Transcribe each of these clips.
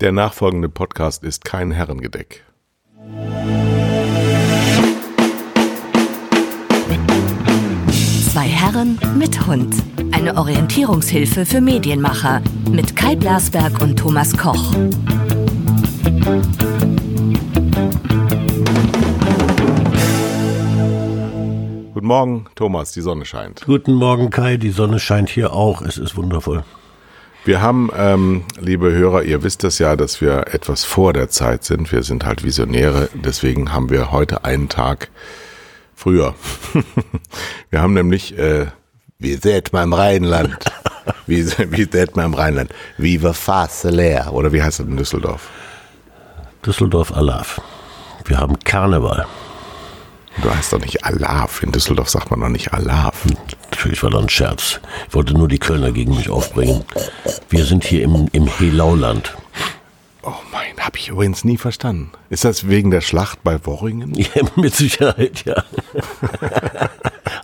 Der nachfolgende Podcast ist kein Herrengedeck. Zwei Herren mit Hund. Eine Orientierungshilfe für Medienmacher mit Kai Blasberg und Thomas Koch. Guten Morgen, Thomas, die Sonne scheint. Guten Morgen, Kai, die Sonne scheint hier auch. Es ist wundervoll. Wir haben, ähm, liebe Hörer, ihr wisst es ja, dass wir etwas vor der Zeit sind. Wir sind halt Visionäre, deswegen haben wir heute einen Tag früher. wir haben nämlich, äh, wie seht man im Rheinland? Wie, wie seht man im Rheinland? Viva Fasse leer. Oder wie heißt das in Düsseldorf? Düsseldorf Alaf. Wir haben Karneval. Du heißt doch nicht Alaf. In Düsseldorf sagt man doch nicht Alaf. Natürlich war das ein Scherz. Ich wollte nur die Kölner gegen mich aufbringen. Wir sind hier im, im Helauland. Oh mein, habe ich übrigens nie verstanden. Ist das wegen der Schlacht bei Worringen? Ja, mit Sicherheit, ja.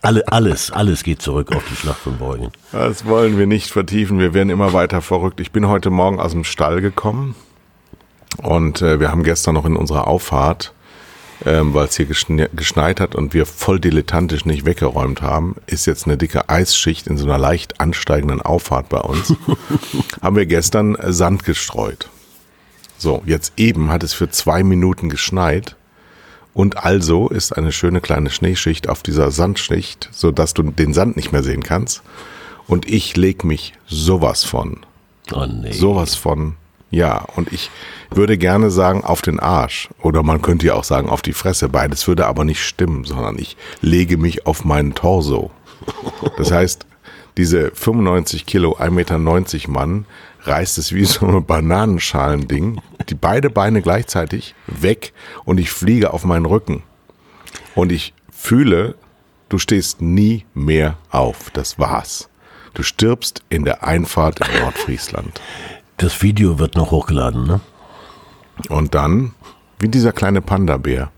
Alle, alles, alles geht zurück auf die Schlacht von Worringen. Das wollen wir nicht vertiefen. Wir werden immer weiter verrückt. Ich bin heute Morgen aus dem Stall gekommen und äh, wir haben gestern noch in unserer Auffahrt, ähm, weil es hier geschne geschneit hat und wir voll dilettantisch nicht weggeräumt haben, ist jetzt eine dicke Eisschicht in so einer leicht ansteigenden Auffahrt bei uns. haben wir gestern äh, Sand gestreut. So, jetzt eben hat es für zwei Minuten geschneit und also ist eine schöne kleine Schneeschicht auf dieser Sandschicht, so dass du den Sand nicht mehr sehen kannst. Und ich leg mich sowas von, Oh nee. sowas von, ja. Und ich würde gerne sagen auf den Arsch oder man könnte ja auch sagen auf die Fresse. Beides würde aber nicht stimmen, sondern ich lege mich auf meinen Torso. Das heißt, diese 95 Kilo, 1,90 Meter Mann reißt es wie so ein Bananenschalending, die beide Beine gleichzeitig weg und ich fliege auf meinen Rücken. Und ich fühle, du stehst nie mehr auf. Das war's. Du stirbst in der Einfahrt in Nordfriesland. Das Video wird noch hochgeladen, ne? Und dann, wie dieser kleine Panda-Bär,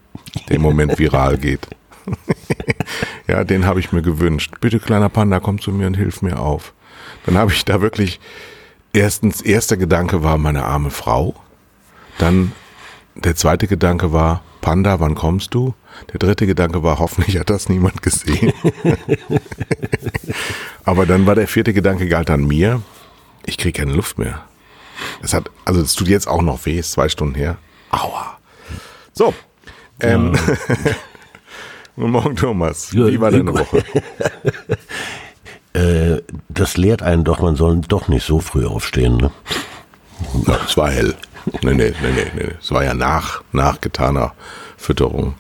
der im Moment viral geht. ja, den habe ich mir gewünscht. Bitte, kleiner Panda, komm zu mir und hilf mir auf. Dann habe ich da wirklich, erstens, erster Gedanke war meine arme Frau. Dann der zweite Gedanke war, Panda, wann kommst du? Der dritte Gedanke war, hoffentlich hat das niemand gesehen. Aber dann war der vierte Gedanke galt an mir. Ich kriege keine Luft mehr. Es hat, also es tut jetzt auch noch weh, ist zwei Stunden her. Aua. So. Ähm, Guten Morgen, Thomas. Wie war deine Woche? Äh, das lehrt einen doch, man soll doch nicht so früh aufstehen, ne? Ja, es war hell. Nee, nee, nee, nee, nee. Es war ja nach, nach getaner Fütterung.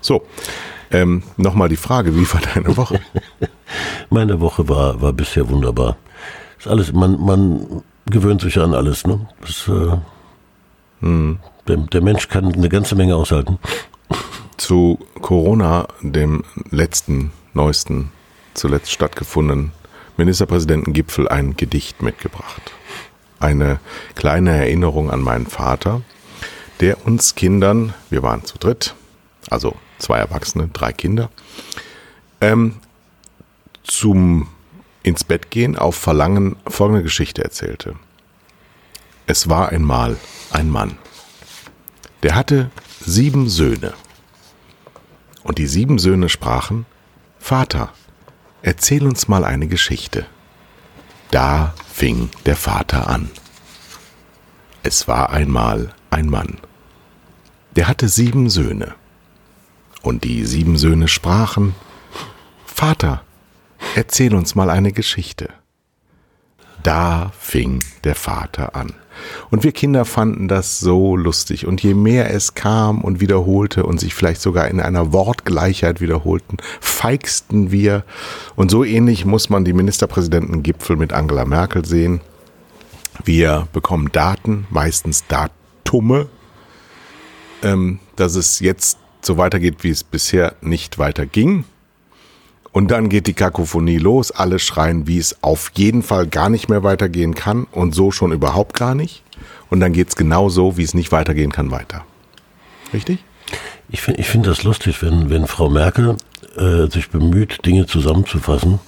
So. Ähm, Nochmal die Frage, wie war deine Woche? Meine Woche war, war bisher wunderbar. Ist alles, man, man gewöhnt sich an alles, ne? Das, äh, der, der Mensch kann eine ganze Menge aushalten. Zu Corona, dem letzten, neuesten, zuletzt stattgefundenen Ministerpräsidentengipfel ein Gedicht mitgebracht. Eine kleine Erinnerung an meinen Vater, der uns Kindern, wir waren zu dritt, also zwei Erwachsene, drei Kinder, ähm, zum ins Bett gehen auf Verlangen folgende Geschichte erzählte. Es war einmal ein Mann, der hatte sieben Söhne. Und die sieben Söhne sprachen, Vater, erzähl uns mal eine Geschichte. Da fing der Vater an. Es war einmal ein Mann, der hatte sieben Söhne. Und die sieben Söhne sprachen, Vater, erzähl uns mal eine Geschichte. Da fing der Vater an. Und wir Kinder fanden das so lustig. Und je mehr es kam und wiederholte und sich vielleicht sogar in einer Wortgleichheit wiederholten, feigsten wir. Und so ähnlich muss man die Ministerpräsidentengipfel mit Angela Merkel sehen. Wir bekommen Daten, meistens Datume, ähm, dass es jetzt so weitergeht, wie es bisher nicht weiterging. Und dann geht die Kakophonie los. Alle schreien, wie es auf jeden Fall gar nicht mehr weitergehen kann und so schon überhaupt gar nicht. Und dann geht's genau so, wie es nicht weitergehen kann, weiter. Richtig? Ich finde ich find das lustig, wenn, wenn Frau Merkel äh, sich bemüht, Dinge zusammenzufassen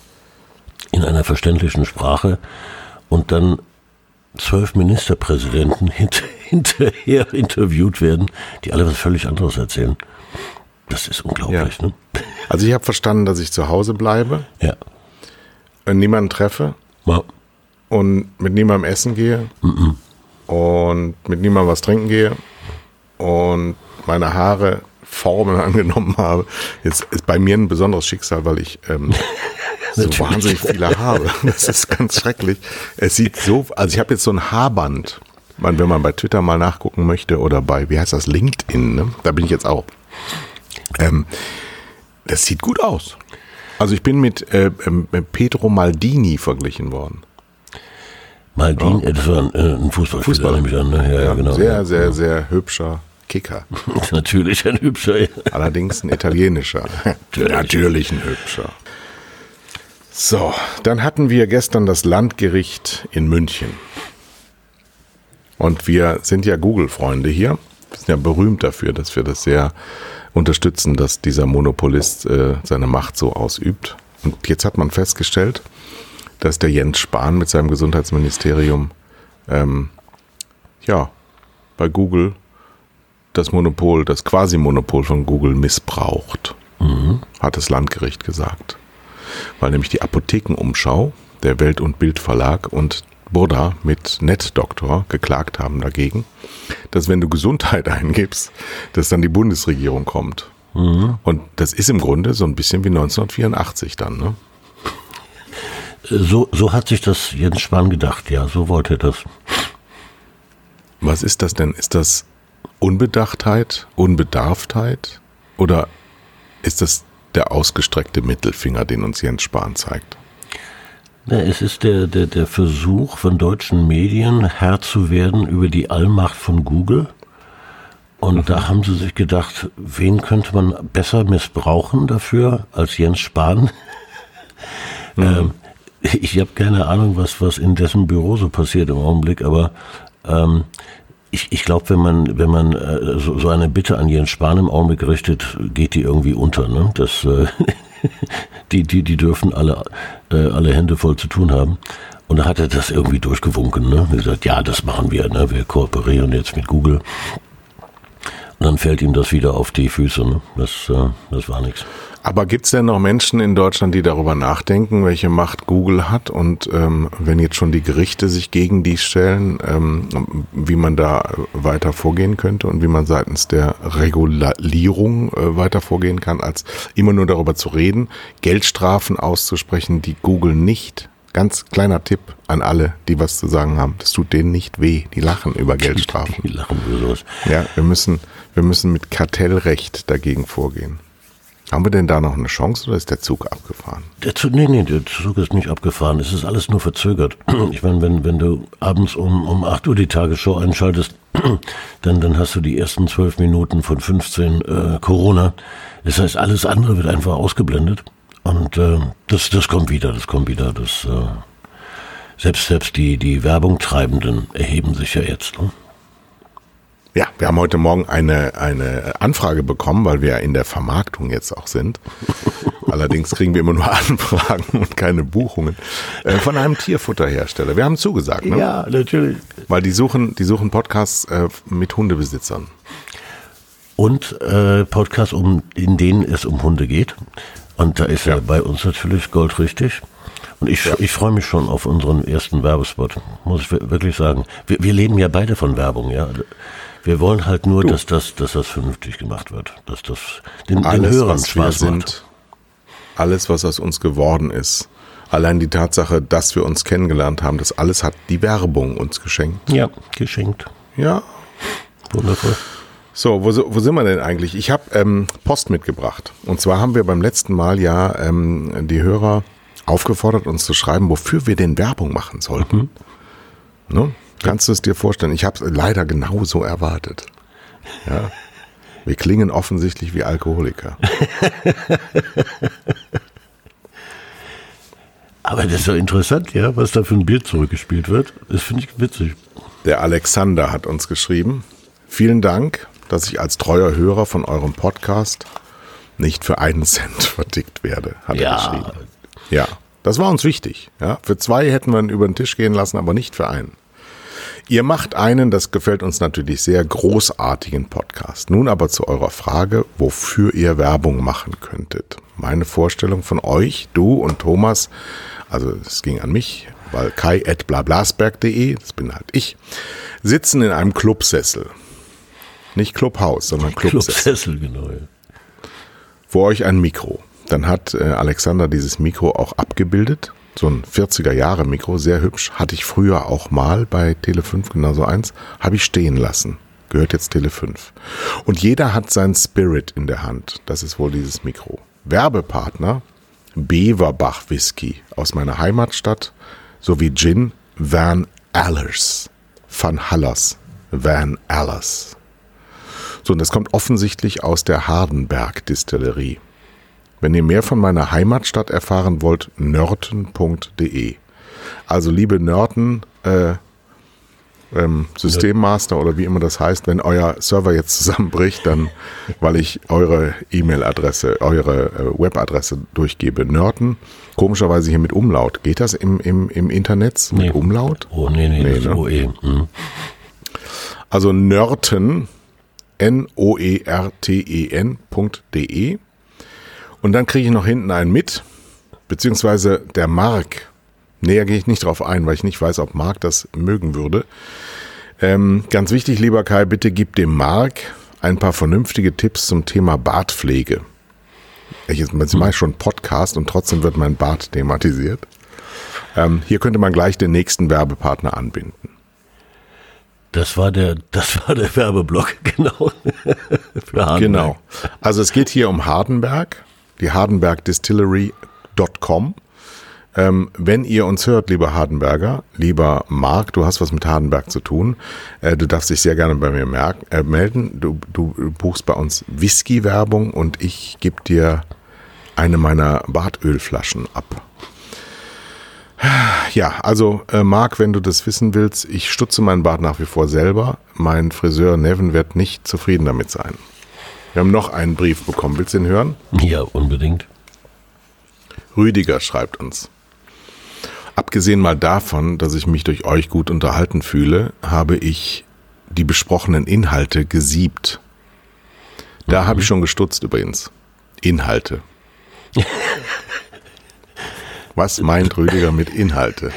in einer verständlichen Sprache und dann zwölf Ministerpräsidenten hint hinterher interviewt werden, die alle was völlig anderes erzählen. Das ist unglaublich, Ja. ne? Also ich habe verstanden, dass ich zu Hause bleibe, Ja. niemanden treffe Ja. und mit niemandem essen gehe und mit niemandem was trinken gehe und meine Haare Formen angenommen habe. Jetzt ist bei mir ein besonderes Schicksal, weil ich ähm, so wahnsinnig viele habe. Das ist ganz schrecklich. Es sieht so, also ich habe jetzt so ein Haarband. Man, wenn man bei Twitter mal nachgucken möchte oder bei, wie heißt das, LinkedIn, ne? da bin ich jetzt auch. Ähm, das sieht gut aus. Also ich bin mit äh, ähm, Pedro Maldini verglichen worden. Maldin, äh, das war ein, äh, ein Fußballspieler, Fußballer. nehme ich an. Ne? Ja, ja, genau. Sehr, ja. sehr, sehr hübscher Kicker. Natürlich ein hübscher. Ja. Allerdings ein italienischer. Natürlich ein hübscher. So, dann hatten wir gestern das Landgericht in München. Und wir sind ja Google-Freunde hier. Wir sind ja berühmt dafür, dass wir das sehr unterstützen, dass dieser Monopolist äh, seine Macht so ausübt. Und jetzt hat man festgestellt, dass der Jens Spahn mit seinem Gesundheitsministerium ähm, ja bei Google das Monopol, das Quasi-Monopol von Google missbraucht, hat das Landgericht gesagt. Weil nämlich die Apothekenumschau, der Welt- und Bildverlag und Burda mit NetDoktor geklagt haben dagegen, dass wenn du Gesundheit eingibst, dass dann die Bundesregierung kommt. Und das ist im Grunde so ein bisschen wie 1984 dann, ne? So, so hat sich das Jens Spahn gedacht, ja, so wollte er das. Was ist das denn? Ist das Unbedachtheit, Unbedarftheit oder ist das der ausgestreckte Mittelfinger, den uns Jens Spahn zeigt? Ja, es ist der, der, der Versuch von deutschen Medien, Herr zu werden über die Allmacht von Google. Und da haben sie sich gedacht, wen könnte man besser missbrauchen dafür als Jens Spahn? ähm, ich habe keine Ahnung, was, was in dessen Büro so passiert im Augenblick, aber ähm, ich, ich glaube, wenn man, wenn man äh, so, so eine Bitte an Jens Spahn im Augenblick richtet, geht die irgendwie unter. Ne? Das, äh, die, die, die dürfen alle, äh, alle Hände voll zu tun haben. Und da hat er das irgendwie durchgewunken. Ne? Er gesagt, ja, das machen wir. Ne? Wir kooperieren jetzt mit Google. Und dann fällt ihm das wieder auf die Füße. Ne? Das, äh, das war nichts. Aber gibt es denn noch Menschen in Deutschland, die darüber nachdenken, welche Macht Google hat und ähm, wenn jetzt schon die Gerichte sich gegen die stellen, ähm, wie man da weiter vorgehen könnte und wie man seitens der Regulierung äh, weiter vorgehen kann, als immer nur darüber zu reden, Geldstrafen auszusprechen, die Google nicht. Ganz kleiner Tipp an alle, die was zu sagen haben. Das tut denen nicht weh. Die lachen über Geldstrafen. Die lachen über sowas. Ja, wir müssen, wir müssen mit Kartellrecht dagegen vorgehen. Haben wir denn da noch eine Chance oder ist der Zug abgefahren? Der Zug, nee, nee, der Zug ist nicht abgefahren. Es ist alles nur verzögert. Ich meine, wenn, wenn du abends um, um 8 Uhr die Tagesschau einschaltest, dann, dann hast du die ersten zwölf Minuten von 15 äh, Corona. Das heißt, alles andere wird einfach ausgeblendet. Und äh, das, das kommt wieder, das kommt wieder. Das, äh, selbst, selbst die, die Werbungtreibenden erheben sich ja jetzt. Ne? Ja, wir haben heute Morgen eine, eine Anfrage bekommen, weil wir ja in der Vermarktung jetzt auch sind. Allerdings kriegen wir immer nur Anfragen und keine Buchungen äh, von einem Tierfutterhersteller. Wir haben zugesagt, ne? Ja, natürlich. weil die suchen, die suchen Podcasts äh, mit Hundebesitzern. Und äh, Podcasts, um, in denen es um Hunde geht. Und da ist ja. bei uns natürlich goldrichtig. Und ich, Ja. ich freue mich schon auf unseren ersten Werbespot, muss ich wir- wirklich sagen. Wir, wir leben ja beide von Werbung, ja. Wir wollen halt nur, dass das, dass das vernünftig gemacht wird. Dass das den, den Alles, Hörern was wir Spaß sind, macht. alles, was aus uns geworden ist. Allein die Tatsache, dass wir uns kennengelernt haben, das alles hat die Werbung uns geschenkt. Ja, geschenkt. Ja, Wundervoll. So, wo, wo sind wir denn eigentlich? Ich habe ähm, Post mitgebracht. Und zwar haben wir beim letzten Mal ja ähm, die Hörer aufgefordert, uns zu schreiben, wofür wir denn Werbung machen sollten. Ne? Kannst du es dir vorstellen? Ich habe es leider genauso erwartet. Ja. Wir klingen offensichtlich wie Alkoholiker. Aber das ist ja interessant, ja, was da für ein Bild zurückgespielt wird. Das finde ich witzig. Der Alexander hat uns geschrieben. Vielen Dank, dass ich als treuer Hörer von eurem Podcast nicht für einen Cent vertickt werde, hat er Ja. geschrieben. Ja, das war uns wichtig. Ja, für zwei hätten wir ihn über den Tisch gehen lassen, aber nicht für einen. Ihr macht einen, das gefällt uns natürlich sehr, großartigen Podcast. Nun aber zu eurer Frage, wofür ihr Werbung machen könntet. Meine Vorstellung von euch, du und Thomas, also es ging an mich, weil kai at blablasberg.de, das bin halt ich, sitzen in einem Clubsessel. Nicht Clubhaus, sondern Clubsessel. Clubsessel, genau. Ja. Vor euch ein Mikro. Dann hat äh, Alexander dieses Mikro auch abgebildet. So ein 40er Jahre Mikro, sehr hübsch. Hatte ich früher auch mal bei Tele5, genauso eins. Habe ich stehen lassen. Gehört jetzt Tele5. Und jeder hat seinen Spirit in der Hand. Das ist wohl dieses Mikro. Werbepartner Beverbach Whisky aus meiner Heimatstadt sowie Gin Van Allers. Van Hallers Van Allers. So, und das kommt offensichtlich aus der Hardenberg Distillerie. Wenn ihr mehr von meiner Heimatstadt erfahren wollt, nörten.de. Also liebe Nörten, äh, ähm, Systemmaster oder wie immer das heißt, wenn euer Server jetzt zusammenbricht, dann, weil ich eure E-Mail-Adresse, eure äh, Webadresse durchgebe, Nörten, komischerweise hier mit Umlaut. Geht das im, im, im Internet mit Nee. Umlaut? Oh, nee, nee, Nee, ne? OE. Hm. Also Nörten, N-O-E-R-T-E-N.de. Und dann kriege ich noch hinten einen mit, beziehungsweise der Mark. Näher gehe ich nicht drauf ein, weil ich nicht weiß, ob Mark das mögen würde. Ähm, ganz wichtig, lieber Kai, bitte gib dem Mark ein paar vernünftige Tipps zum Thema Bartpflege. Ich jetzt mache ich schon Podcast und trotzdem wird mein Bart thematisiert. Ähm, hier könnte man gleich den nächsten Werbepartner anbinden. Das war der, das war der Werbeblock, genau. Genau. Also es geht hier um Hardenberg, die hardenbergdistillery.com. Ähm, wenn ihr uns hört, lieber Hardenberger, lieber Marc, du hast was mit Hardenberg zu tun, äh, du darfst dich sehr gerne bei mir merken, äh, melden. Du, du buchst bei uns Whisky-Werbung und ich gebe dir eine meiner Bartölflaschen ab. Ja, also äh, Marc, wenn du das wissen willst, ich stutze meinen Bart nach wie vor selber. Mein Friseur Nevin wird nicht zufrieden damit sein. Wir haben noch einen Brief bekommen. Willst du ihn hören? Ja, unbedingt. Rüdiger schreibt uns. Abgesehen mal davon, dass ich mich durch euch gut unterhalten fühle, habe ich die besprochenen Inhalte gesiebt. Da habe ich schon gestutzt übrigens. Inhalte. Was meint Rüdiger mit Inhalte?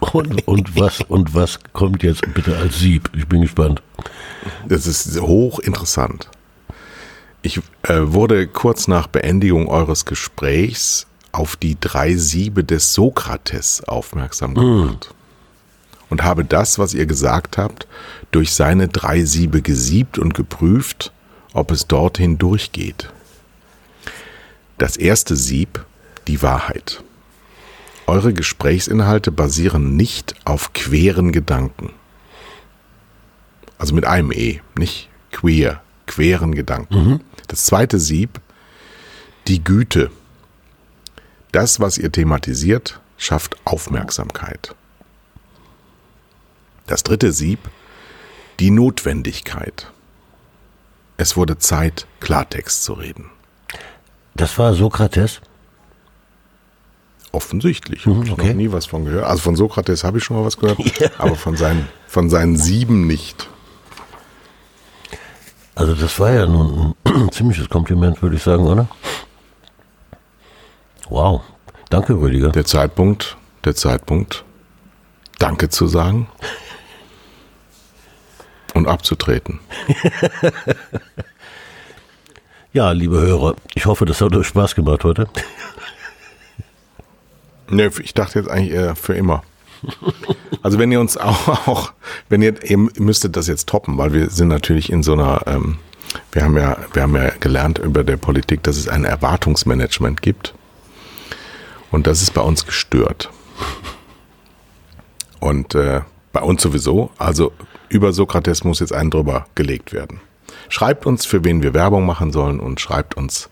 Und, und was, und was kommt jetzt bitte als Sieb? Ich bin gespannt. Das ist hochinteressant. Ich äh, wurde kurz nach Beendigung eures Gesprächs auf die drei Siebe des Sokrates aufmerksam gemacht. Und habe das, was ihr gesagt habt, durch seine drei Siebe gesiebt und geprüft, ob es dorthin durchgeht. Das erste Sieb, die Wahrheit. Eure Gesprächsinhalte basieren nicht auf queren Gedanken. Also mit einem E, nicht queer, queren Gedanken. Das zweite Sieb, die Güte. Das, was ihr thematisiert, schafft Aufmerksamkeit. Das dritte Sieb, die Notwendigkeit. Es wurde Zeit, Klartext zu reden. Das war Sokrates. Offensichtlich. Ich okay. noch nie was von gehört. Also von Sokrates habe ich schon mal was gehört, aber von seinen, von seinen Sieben nicht. Also das war ja nun ein ziemliches Kompliment, würde ich sagen, oder? Wow. Danke, Rüdiger. Der Zeitpunkt, der Zeitpunkt, Danke zu sagen und abzutreten. Ja, liebe Hörer, ich hoffe, das hat euch Spaß gemacht heute. Ne, ich dachte jetzt eigentlich eher für immer. Also wenn ihr uns auch, auch wenn ihr, ihr müsstet das jetzt toppen, weil wir sind natürlich in so einer, ähm, wir haben ja, wir haben ja gelernt über der Politik, dass es ein Erwartungsmanagement gibt. Und das ist bei uns gestört. Und äh, bei uns sowieso. Also über Sokrates muss jetzt ein drüber gelegt werden. Schreibt uns, für wen wir Werbung machen sollen und schreibt uns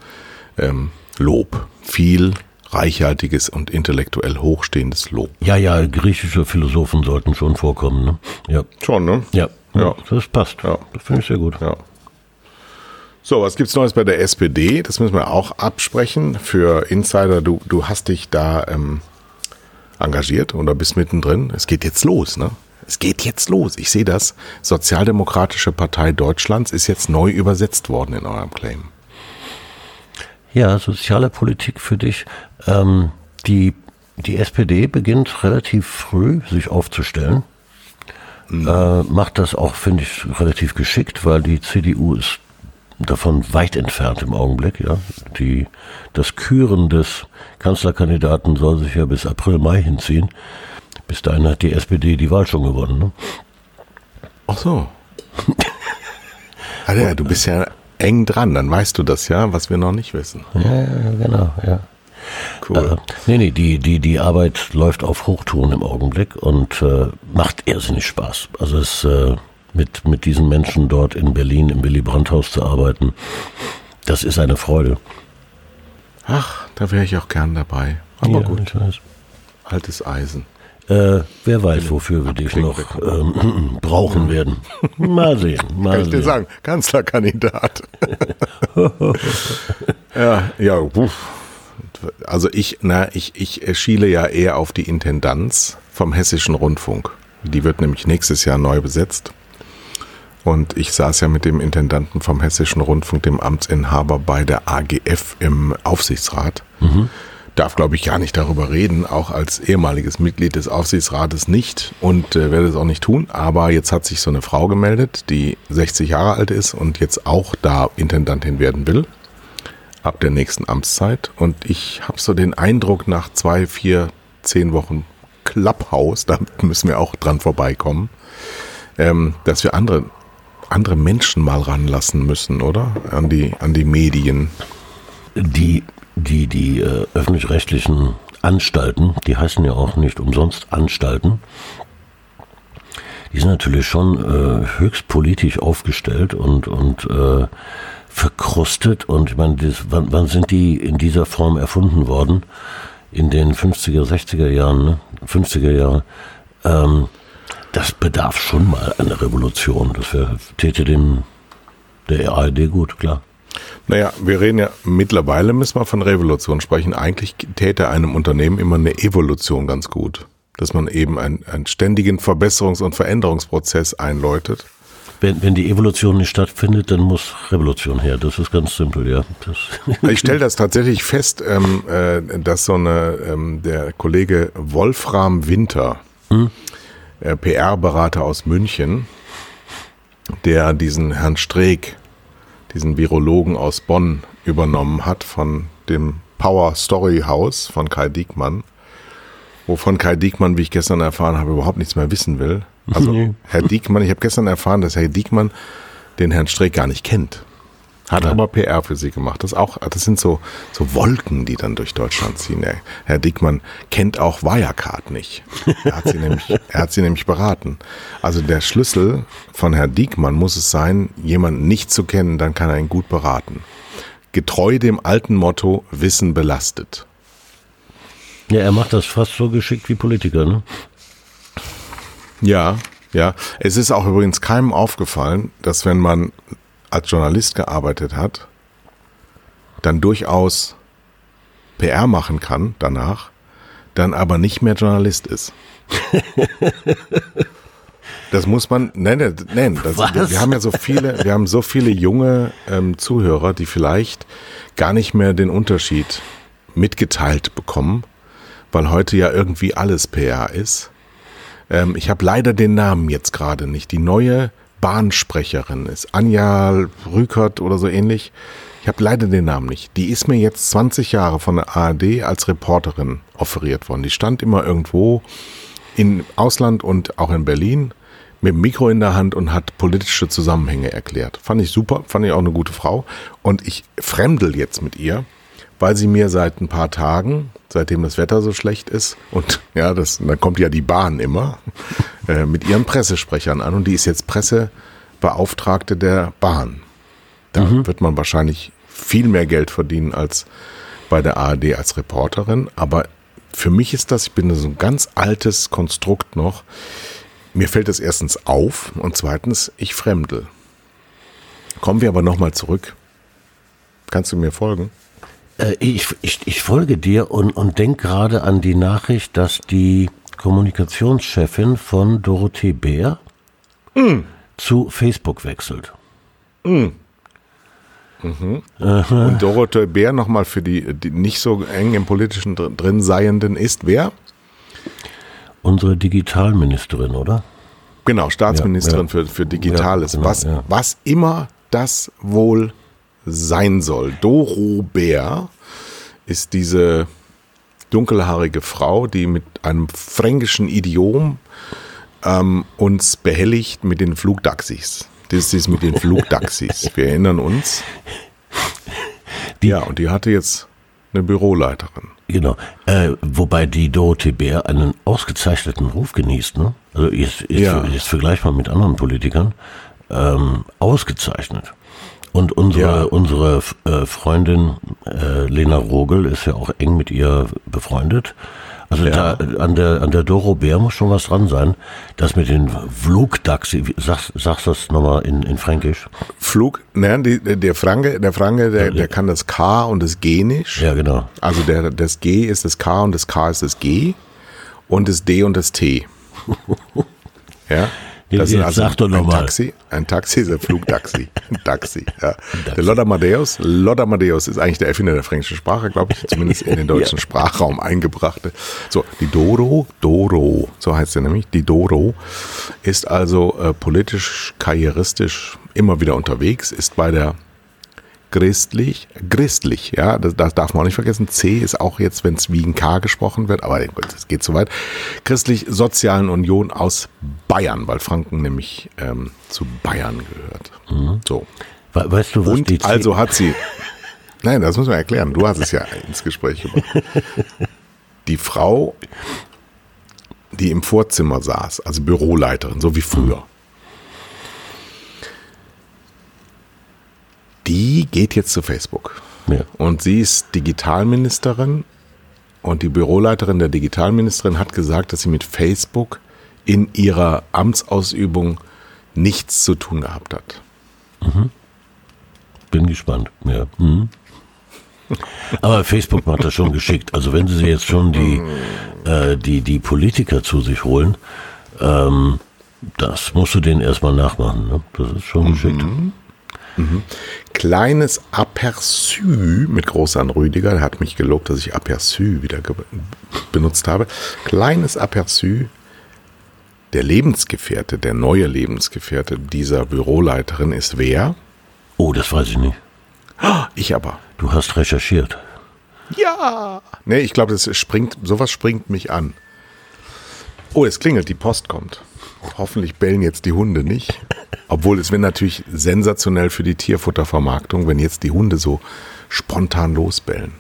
ähm, Lob. Viel reichhaltiges und intellektuell hochstehendes Lob. Ja, ja, griechische Philosophen sollten schon vorkommen. Ne? Ja, Schon, ne? ja, Ja. das passt. Ja. Das finde ich sehr gut. Ja. So, was gibt's Neues bei der SPD? Das müssen wir auch absprechen. Für Insider, du, du hast dich da ähm, engagiert oder bist mittendrin. Es geht jetzt los, ne? Es geht jetzt los. Ich sehe das. Sozialdemokratische Partei Deutschlands ist jetzt neu übersetzt worden in eurem Claim. Ja, soziale Politik für dich. Ähm, die, die SPD beginnt relativ früh sich aufzustellen. Mhm. Äh, macht das auch, finde ich, relativ geschickt, weil die CDU ist davon weit entfernt im Augenblick. Ja, die, das Küren des Kanzlerkandidaten soll sich ja bis April, Mai hinziehen. Bis dahin hat die SPD die Wahl schon gewonnen. Ne? Ach so. also, ja, du bist ja eng dran, dann weißt du das ja, was wir noch nicht wissen. Ja, genau, ja. Cool. Äh, nee, nee, die, die, die Arbeit läuft auf Hochtouren im Augenblick und äh, macht irrsinnig Spaß. Also es äh, mit, mit diesen Menschen dort in Berlin im Willy Brandt-Haus zu arbeiten, das ist eine Freude. Ach, da wäre ich auch gern dabei. Aber ja, gut. Altes Eisen. Äh, wer weiß, wofür wir dich noch ähm, brauchen werden. Mal sehen. Mal Kann ich dir sagen, Kanzlerkandidat. ja, ja, also ich, na, ich, ich schiele ja eher auf die Intendanz vom Hessischen Rundfunk. Die wird nämlich nächstes Jahr neu besetzt. Und ich saß ja mit dem Intendanten vom Hessischen Rundfunk, dem Amtsinhaber, bei der AGF im Aufsichtsrat. Mhm darf, glaube ich, gar nicht darüber reden, auch als ehemaliges Mitglied des Aufsichtsrates nicht und äh, werde es auch nicht tun. Aber jetzt hat sich so eine Frau gemeldet, die 60 Jahre alt ist und jetzt auch da Intendantin werden will, ab der nächsten Amtszeit. Und ich habe so den Eindruck, nach zwei, vier, zehn Wochen Clubhouse, da müssen wir auch dran vorbeikommen, ähm, dass wir andere, andere Menschen mal ranlassen müssen, oder? An die, an die Medien. Die die, die äh, öffentlich-rechtlichen Anstalten, die heißen ja auch nicht umsonst Anstalten, die sind natürlich schon äh, höchst politisch aufgestellt und, und äh, verkrustet. Und ich meine, das, wann, wann sind die in dieser Form erfunden worden? In den 50er, 60er Jahren, ne? 50er Jahre. Ähm, das bedarf schon mal einer Revolution. Das wär, täte dem der ARD gut, klar. Naja, wir reden ja mittlerweile, müssen wir von Revolution sprechen. Eigentlich täte einem Unternehmen immer eine Evolution ganz gut. Dass man eben einen, einen ständigen Verbesserungs- und Veränderungsprozess einläutet. Wenn, wenn die Evolution nicht stattfindet, dann muss Revolution her. Das ist ganz simpel, ja. Das ich stelle das tatsächlich fest, ähm, äh, dass so eine ähm, der Kollege Wolfram Winter, hm? äh, PR-Berater aus München, der diesen Herrn Streeck diesen Virologen aus Bonn übernommen hat von dem Power Story House von Kai Diekmann, wovon Kai Diekmann, wie ich gestern erfahren habe, überhaupt nichts mehr wissen will. Also. Herr Diekmann, ich habe gestern erfahren, dass Herr Diekmann den Herrn Streeck gar nicht kennt. Hat ja. aber PR für sie gemacht. Das auch, das sind so, so Wolken, die dann durch Deutschland ziehen. Herr Dickmann kennt auch Wirecard nicht. Er hat sie nämlich, er hat sie nämlich beraten. Also der Schlüssel von Herrn Diekmann muss es sein, jemanden nicht zu kennen, dann kann er ihn gut beraten. Getreu dem alten Motto, Wissen belastet. Ja, er macht das fast so geschickt wie Politiker, ne? Ja, ja. Es ist auch übrigens keinem aufgefallen, dass wenn man als Journalist gearbeitet hat, dann durchaus PR machen kann danach, dann aber nicht mehr Journalist ist. Das muss man nennen. nennen. Das, wir haben ja so viele, wir haben so viele junge ähm, Zuhörer, die vielleicht gar nicht mehr den Unterschied mitgeteilt bekommen, weil heute ja irgendwie alles PR ist. Ähm, ich habe leider den Namen jetzt gerade nicht. Die neue Bahnsprecherin ist. Anja Rückert oder so ähnlich. Ich habe leider den Namen nicht. Die ist mir jetzt 20 Jahre von der ARD als Reporterin offeriert worden. Die stand immer irgendwo im Ausland und auch in Berlin mit dem Mikro in der Hand und hat politische Zusammenhänge erklärt. Fand ich super, fand ich auch eine gute Frau. Und ich fremdel jetzt mit ihr, weil sie mir seit ein paar Tagen, seitdem das Wetter so schlecht ist, und ja, das, dann kommt ja die Bahn immer, äh, mit ihren Pressesprechern an und die ist jetzt Pressebeauftragte der Bahn. Da mhm. wird man wahrscheinlich viel mehr Geld verdienen als bei der ARD als Reporterin, aber für mich ist das, ich bin so ein ganz altes Konstrukt noch. Mir fällt es erstens auf und zweitens, ich fremdel. Kommen wir aber nochmal zurück. Kannst du mir folgen? Äh, ich, ich, ich folge dir und, und denke gerade an die Nachricht, dass die Kommunikationschefin von Dorothee Bär Mm. zu Facebook wechselt. Und Dorothee Bär nochmal für die, die nicht so eng im politischen dr- drin Seienden ist wer? Unsere Digitalministerin, oder? Genau, Staatsministerin Ja, ja. Für, für Digitales. Ja, genau, was, was immer das wohl sein soll. Doro Bär ist diese dunkelhaarige Frau, die mit einem fränkischen Idiom ähm, uns behelligt mit den Flugtaxis. Das ist mit den Flugtaxis. Wir erinnern uns. ja, und die hatte jetzt eine Büroleiterin. Genau. Äh, wobei die Dorothee Bär einen ausgezeichneten Ruf genießt, ne? Also ist, ist, Ja. ist vergleichbar mit anderen Politikern. Ähm, ausgezeichnet. Und unsere, Ja. unsere äh, Freundin äh, Lena Rogel ist ja auch eng mit ihr befreundet. Also Ja. da an der an der Doro Bär muss schon was dran sein. Das mit den wie- sagst, sagst das nochmal in, in Fränkisch? Flug, ne, die, der Franke, der Franke, der, der kann das K und das G nicht. Ja, genau. Also der, das G ist das K und das K ist das G und das D und das T. Ja. Jetzt sag doch noch ein mal. Taxi. Ein Taxi ist ein Flugtaxi. Ein Taxi. Ja. Der Lothar Matthäus, Lothar Matthäus ist eigentlich der Erfinder der fränkischen Sprache, glaube ich, zumindest in den deutschen Sprachraum eingebrachte. So, die Doro, Doro, so heißt sie nämlich, die Doro, ist also äh, politisch, karrieristisch immer wieder unterwegs, ist bei der christlich, christlich, ja, das, das darf man auch nicht vergessen. C ist auch jetzt, wenn es wie ein K gesprochen wird, aber das geht zu weit. Christlich-Sozialen Union aus Bayern, weil Franken nämlich ähm, zu Bayern gehört. So. We weißt du, was die Und also hat sie, nein, das muss man erklären, du hast es ja ins Gespräch gebracht. Die Frau, die im Vorzimmer saß, also Büroleiterin, so wie früher, die geht jetzt zu Facebook. Ja. Und sie ist Digitalministerin und die Büroleiterin der Digitalministerin hat gesagt, dass sie mit Facebook in ihrer Amtsausübung nichts zu tun gehabt hat. Bin gespannt, ja. Mhm. Aber Facebook macht das schon geschickt. Also wenn sie jetzt schon die, äh, die, die Politiker zu sich holen, ähm, das musst du denen erstmal nachmachen. Ne? Das ist schon geschickt. Kleines Aperçu mit Großan Rüdiger, der hat mich gelobt, dass ich Aperçu wieder benutzt habe. Kleines Aperçu, der Lebensgefährte, der neue Lebensgefährte dieser Büroleiterin ist wer? Oh, das weiß ich nicht. Ich aber. Du hast recherchiert. Ja. Nee, ich glaube, das springt, sowas springt mich an. Oh, es klingelt, die Post kommt. Hoffentlich bellen jetzt die Hunde nicht. Obwohl es wäre natürlich sensationell für die Tierfuttervermarktung, wenn jetzt die Hunde so spontan losbellen.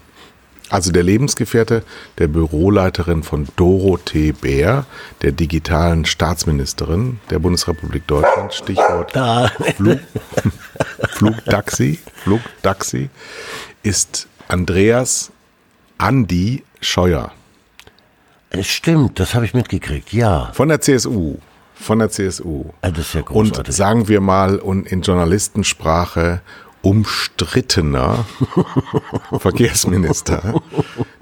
Also der Lebensgefährte der Büroleiterin von Dorothee Bär, der digitalen Staatsministerin der Bundesrepublik Deutschland, Stichwort Da. Flug, Flugtaxi, Flugtaxi, ist Andreas Andi Scheuer Es stimmt, das habe ich mitgekriegt. Ja. von der CSU. Von der CSU. Ah, Das ist ja Und großartig. sagen wir mal und in Journalistensprache umstrittener Verkehrsminister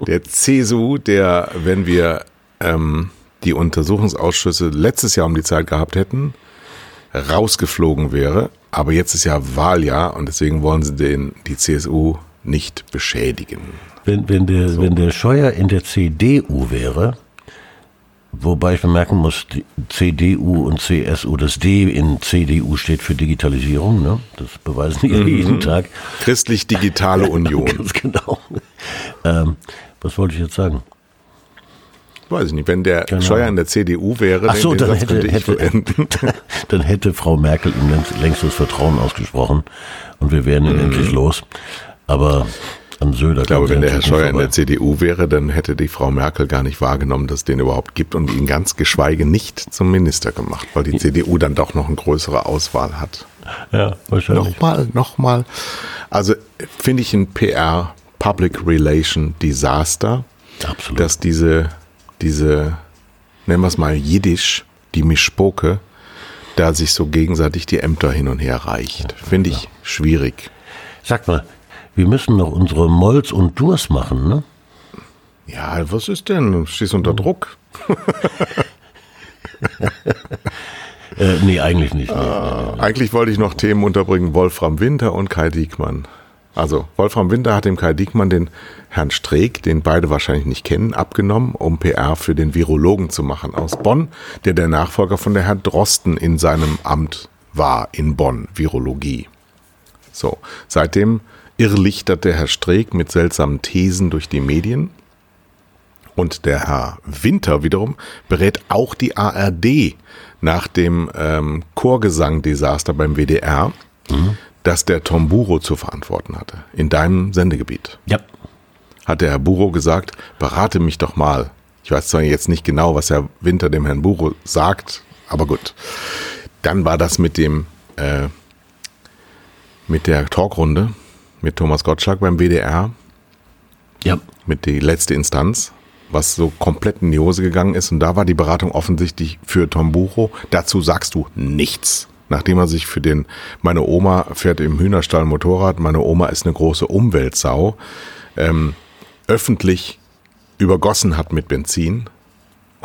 der CSU, der, wenn wir ähm, die Untersuchungsausschüsse letztes Jahr um die Zeit gehabt hätten, rausgeflogen wäre. Aber jetzt ist ja Wahljahr und deswegen wollen sie den, die CSU nicht beschädigen. Wenn, wenn, der, wenn der Scheuer in der CDU wäre, wobei ich bemerken muss, CDU und CSU, das D in CDU steht für Digitalisierung, ne? das beweisen die Mhm. jeden Tag. Christlich-Digitale Union. Ganz genau. Ähm, was wollte ich jetzt sagen? Weiß ich nicht, wenn der Genau. Scheuer in der CDU wäre, Ach so, den, den dann hätte, hätte, dann hätte Frau Merkel ihm längst, längst das Vertrauen ausgesprochen und wir wären ihn endlich los. Aber an Söder. Ich glaube, wenn der Herr Scheuer in der. CDU wäre, dann hätte die Frau Merkel gar nicht wahrgenommen, dass es den überhaupt gibt und ihn ganz geschweige nicht zum Minister gemacht, weil die CDU dann doch noch eine größere Auswahl hat. Ja, wahrscheinlich. Nochmal, nochmal. Also finde ich ein PR, Public Relation Desaster, Absolut. dass diese, diese, nennen wir es mal Jiddisch, die Mischpoke, da sich so gegenseitig die Ämter hin und her reicht. Finde ich schwierig. Sag mal, wir müssen noch unsere Molz und Durst machen, ne? Ja, was ist denn? Du stehst unter Druck. äh, nee, eigentlich nicht. Nee, nee, nee. Eigentlich wollte ich noch Themen unterbringen, Wolfram Winter und Kai Diekmann. Also Wolfram Winter hat dem Kai Diekmann den Herrn Streeck, den beide wahrscheinlich nicht kennen, abgenommen, um PR für den Virologen zu machen aus Bonn, der der Nachfolger von der Herrn Drosten in seinem Amt war in Bonn, Virologie. So, seitdem irrlichtert der Herr Streeck mit seltsamen Thesen durch die Medien. Und der Herr Winter wiederum berät auch die ARD nach dem ähm, Chorgesang-Desaster beim WDR. Mhm das der Tom Buro zu verantworten hatte, in deinem Sendegebiet. Ja. Hat der Herr Buro gesagt, berate mich doch mal. Ich weiß zwar jetzt nicht genau, was Herr Winter dem Herrn Buro sagt, aber gut. Dann war das mit dem, äh, mit der Talkrunde mit Thomas Gottschalk beim WDR. Ja. Mit die letzte Instanz, was so komplett in die Hose gegangen ist. Und da war die Beratung offensichtlich für Tom Buro. Dazu sagst du nichts nachdem er sich für den, meine Oma fährt im Hühnerstall Motorrad, meine Oma ist eine große Umweltsau, ähm, öffentlich übergossen hat mit Benzin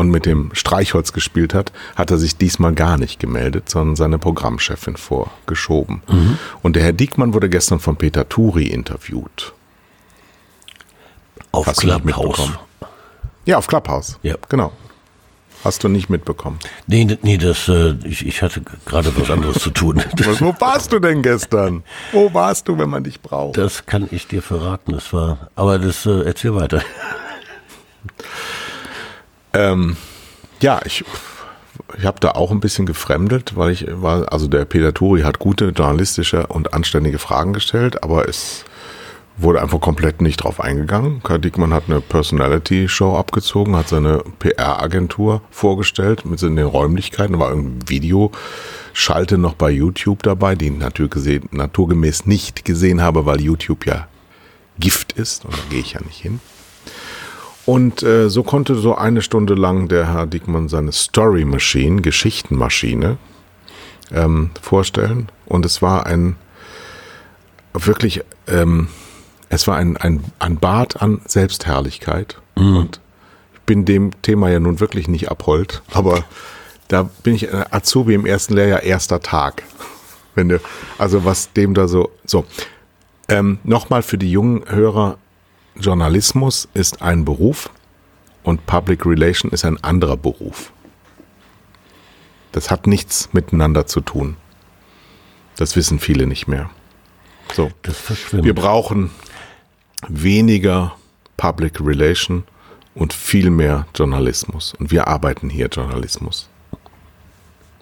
und mit dem Streichholz gespielt hat, hat er sich diesmal gar nicht gemeldet, sondern seine Programmchefin vorgeschoben. Mhm. Und der Herr Diekmann wurde gestern von Peter Turi interviewt. Auf Clubhouse. Ja, auf Clubhouse. Ja. Genau. Hast du nicht mitbekommen? Nee, nee, das, äh, ich, ich hatte gerade was anderes zu tun. Was, wo warst du denn gestern? Wo warst du, wenn man dich braucht? Das kann ich dir verraten. Das war, aber das äh, erzähl weiter. Ähm, ja, ich, ich habe da auch ein bisschen gefremdelt, weil ich war, also der Peter Turi hat gute journalistische und anständige Fragen gestellt, aber es wurde einfach komplett nicht drauf eingegangen. Kai Dickmann hat eine Personality-Show abgezogen, hat seine PR-Agentur vorgestellt mit den Räumlichkeiten, war ein Videoschalte noch bei YouTube dabei, die ich naturgemäß nicht gesehen habe, weil YouTube ja Gift ist und da gehe ich ja nicht hin. Und äh, so konnte so eine Stunde lang der Herr Dickmann seine Story Machine, Geschichtenmaschine, ähm, vorstellen. Und es war ein wirklich ähm, es war ein, ein, ein Bad an Selbstherrlichkeit. Mhm. Und ich bin dem Thema ja nun wirklich nicht abhold, aber da bin ich Azubi im ersten Lehrjahr, erster Tag. Wenn du, also was dem da so, so. Ähm, Nochmal für die jungen Hörer, Journalismus ist ein Beruf und Public Relation ist ein anderer Beruf. Das hat nichts miteinander zu tun. Das wissen viele nicht mehr. So. Wir brauchen weniger Public Relation und viel mehr Journalismus. Und wir arbeiten hier Journalismus.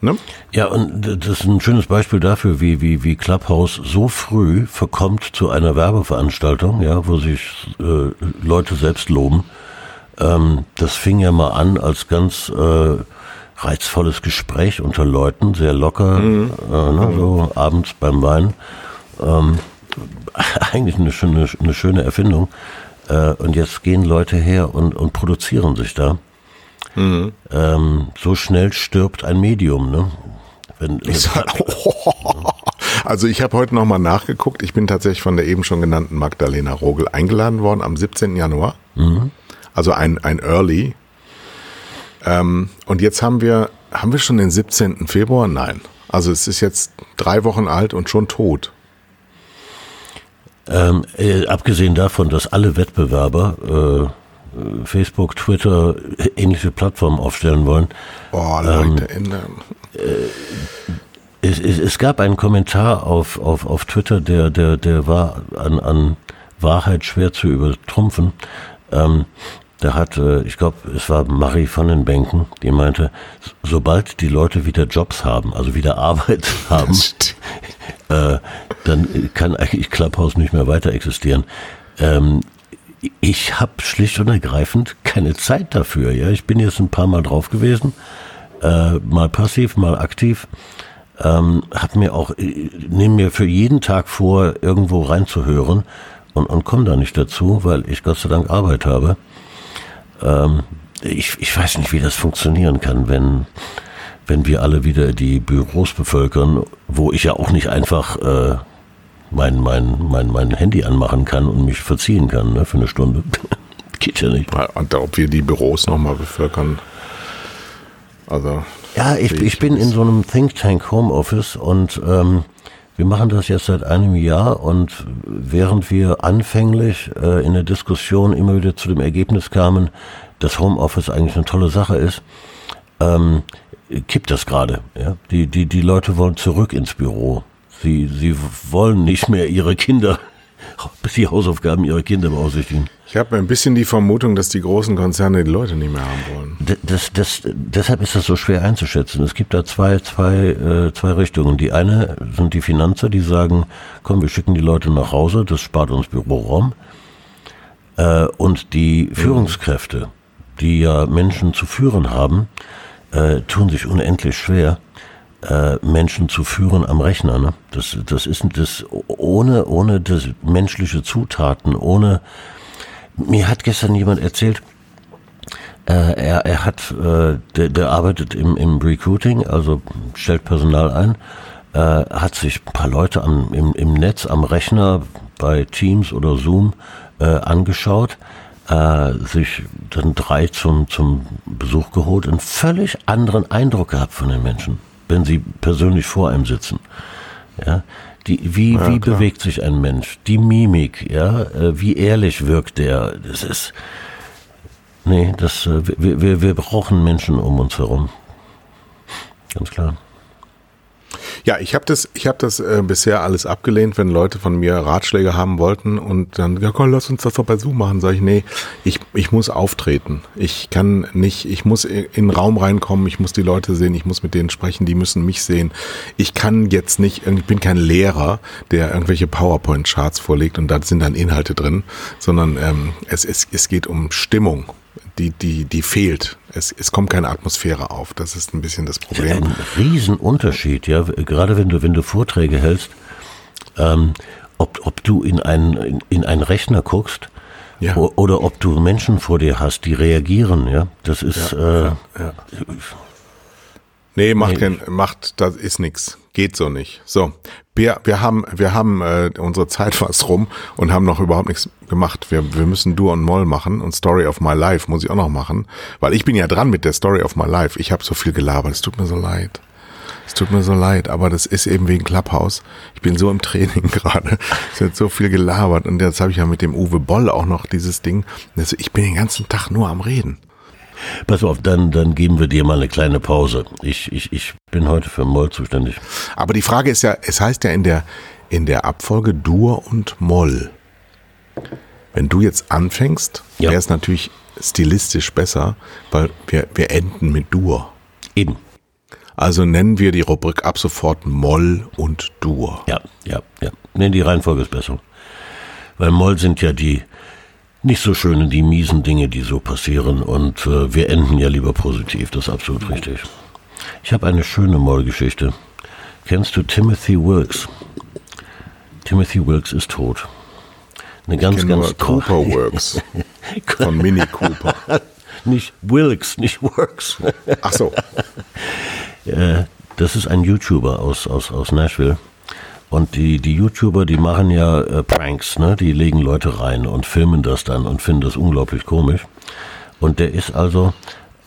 Ne? Ja, und das ist ein schönes Beispiel dafür, wie, wie, wie Clubhouse so früh verkommt zu einer Werbeveranstaltung, ja, wo sich äh, Leute selbst loben. Ähm, das fing ja mal an als ganz äh, reizvolles Gespräch unter Leuten, sehr locker, mhm. äh, ne, so abends beim Wein. Ähm, eigentlich eine schöne, eine schöne Erfindung. Äh, und jetzt gehen Leute her und, und produzieren sich da. Mhm. Ähm, so schnell stirbt ein Medium, ne? Wenn, ich sag, oh, also ich habe heute nochmal nachgeguckt. Ich bin tatsächlich von der eben schon genannten Magdalena Rogel eingeladen worden am 17. Januar. Mhm. Also ein, ein Early. Ähm, und jetzt haben wir, haben wir schon den 17. Februar? Nein. Also es ist jetzt drei Wochen alt und schon tot. Ähm, äh, abgesehen davon, dass alle Wettbewerber äh, Facebook, Twitter, ähnliche Plattformen aufstellen wollen. Oh, Leute, ähm, ändern. Äh, es, es, es, gab einen Kommentar auf, auf, auf Twitter, der, der, der war an, an Wahrheit schwer zu übertrumpfen. Ähm, da hat, äh, ich glaube, es war Marie von den Bänken, die meinte, sobald die Leute wieder Jobs haben, also wieder Arbeit haben, äh, dann kann eigentlich Clubhouse nicht mehr weiter existieren. Ähm, ich habe schlicht und ergreifend keine Zeit dafür. Ja, ich bin jetzt ein paar Mal drauf gewesen, äh, mal passiv, mal aktiv. Ähm, hab mir auch, äh, nehme mir für jeden Tag vor, irgendwo reinzuhören und, und komme da nicht dazu, weil ich Gott sei Dank Arbeit habe. Ähm, ich, ich weiß nicht, wie das funktionieren kann, wenn, wenn wir alle wieder die Büros bevölkern, wo ich ja auch nicht einfach äh, mein, mein, mein, mein Handy anmachen kann und mich verziehen kann ne, für eine Stunde. Geht ja nicht. Und ob wir die Büros nochmal bevölkern, Also ja, ich, ich bin in so einem Think Tank Homeoffice und ähm, wir machen das jetzt seit einem Jahr und während wir anfänglich äh, in der Diskussion immer wieder zu dem Ergebnis kamen, dass Homeoffice eigentlich eine tolle Sache ist, ähm, kippt das gerade. Ja? Die, die, die Leute wollen zurück ins Büro. Sie, sie wollen nicht mehr ihre Kinder, die Hausaufgaben ihrer Kinder beausichtigen. Ich habe ein bisschen die Vermutung, dass die großen Konzerne die Leute nicht mehr haben wollen. Das, das, deshalb ist das so schwer einzuschätzen. Es gibt da zwei, zwei, äh, zwei Richtungen. Die eine sind die Finanzer, die sagen, komm, wir schicken die Leute nach Hause, das spart uns Büroraum. Äh, und die Führungskräfte, die ja Menschen zu führen haben, äh, tun sich unendlich schwer, Menschen zu führen am Rechner. Ne? Das, das ist das ohne, ohne das menschliche Zutaten, ohne. Mir hat gestern jemand erzählt, äh, er, er hat, äh, der, der arbeitet im, im Recruiting, also stellt Personal ein, äh, hat sich ein paar Leute am, im, im Netz, am Rechner, bei Teams oder Zoom äh, angeschaut äh, sich dann drei zum, zum Besuch geholt, einen völlig anderen Eindruck gehabt von den Menschen, wenn sie persönlich vor einem sitzen. Ja, die, wie, ja, wie bewegt sich ein Mensch? Die Mimik, ja, äh, wie ehrlich wirkt der? Das ist, nee, das, äh, wir, wir, wir brauchen Menschen um uns herum. Ganz klar. Ja, ich habe das, ich habe das äh, bisher alles abgelehnt, wenn Leute von mir Ratschläge haben wollten und dann, ja komm, lass uns das doch bei Zoom machen. Sag ich, nee, ich, ich muss auftreten. Ich kann nicht, ich muss in den Raum reinkommen, ich muss die Leute sehen, ich muss mit denen sprechen, die müssen mich sehen. Ich kann jetzt nicht, ich bin kein Lehrer, der irgendwelche PowerPoint-Charts vorlegt und da sind dann Inhalte drin, sondern ähm, es, es, es geht um Stimmung die, die, die fehlt. Es, es kommt keine Atmosphäre auf. Das ist ein bisschen das Problem. Ein Riesenunterschied, ja. Gerade wenn du, wenn du Vorträge hältst, ähm, ob, ob du in einen, in, in einen Rechner guckst, ja. oder ob du Menschen vor dir hast, die reagieren, ja. Das ist, ja, äh, ja, Nee, macht nee. kein, macht, das ist nix. Geht so nicht. So, wir, wir haben, wir haben äh, unsere Zeit fast rum und haben noch überhaupt nichts gemacht. Wir, wir müssen Dur und Moll machen und Story of My Life muss ich auch noch machen, weil ich bin ja dran mit der Story of My Life. Ich habe so viel gelabert. Es tut mir so leid. Es tut mir so leid, aber das ist eben wegen Clubhouse. Ich bin so im Training gerade. Es wird so viel gelabert und jetzt habe ich ja mit dem Uwe Boll auch noch dieses Ding. Also ich bin den ganzen Tag nur am Reden. Pass auf, dann, dann geben wir dir mal eine kleine Pause. Ich, ich, ich bin heute für Moll zuständig. Aber die Frage ist ja, es heißt ja in der, in der Abfolge Dur und Moll. Wenn du jetzt anfängst, ja. wäre es natürlich stilistisch besser, weil wir, wir enden mit Dur. Eben. Also nennen wir die Rubrik ab sofort Moll und Dur. Ja, ja, ja. Nennen die Reihenfolge ist besser. Weil Moll sind ja die, nicht so schöne, die miesen Dinge, die so passieren. Und äh, wir enden ja lieber positiv, das ist absolut richtig. Ich habe eine schöne Mollgeschichte. Kennst du Timothy Wilkes? Timothy Wilkes ist tot. Eine ich ganz, ganz Cooper Works von Mini Cooper. nicht Wilkes, nicht Works. Ach so. Äh, das ist ein YouTuber aus, aus, aus Nashville. Und die, die YouTuber, die machen ja äh, Pranks, ne? Die legen Leute rein und filmen das dann und finden das unglaublich komisch. Und der ist also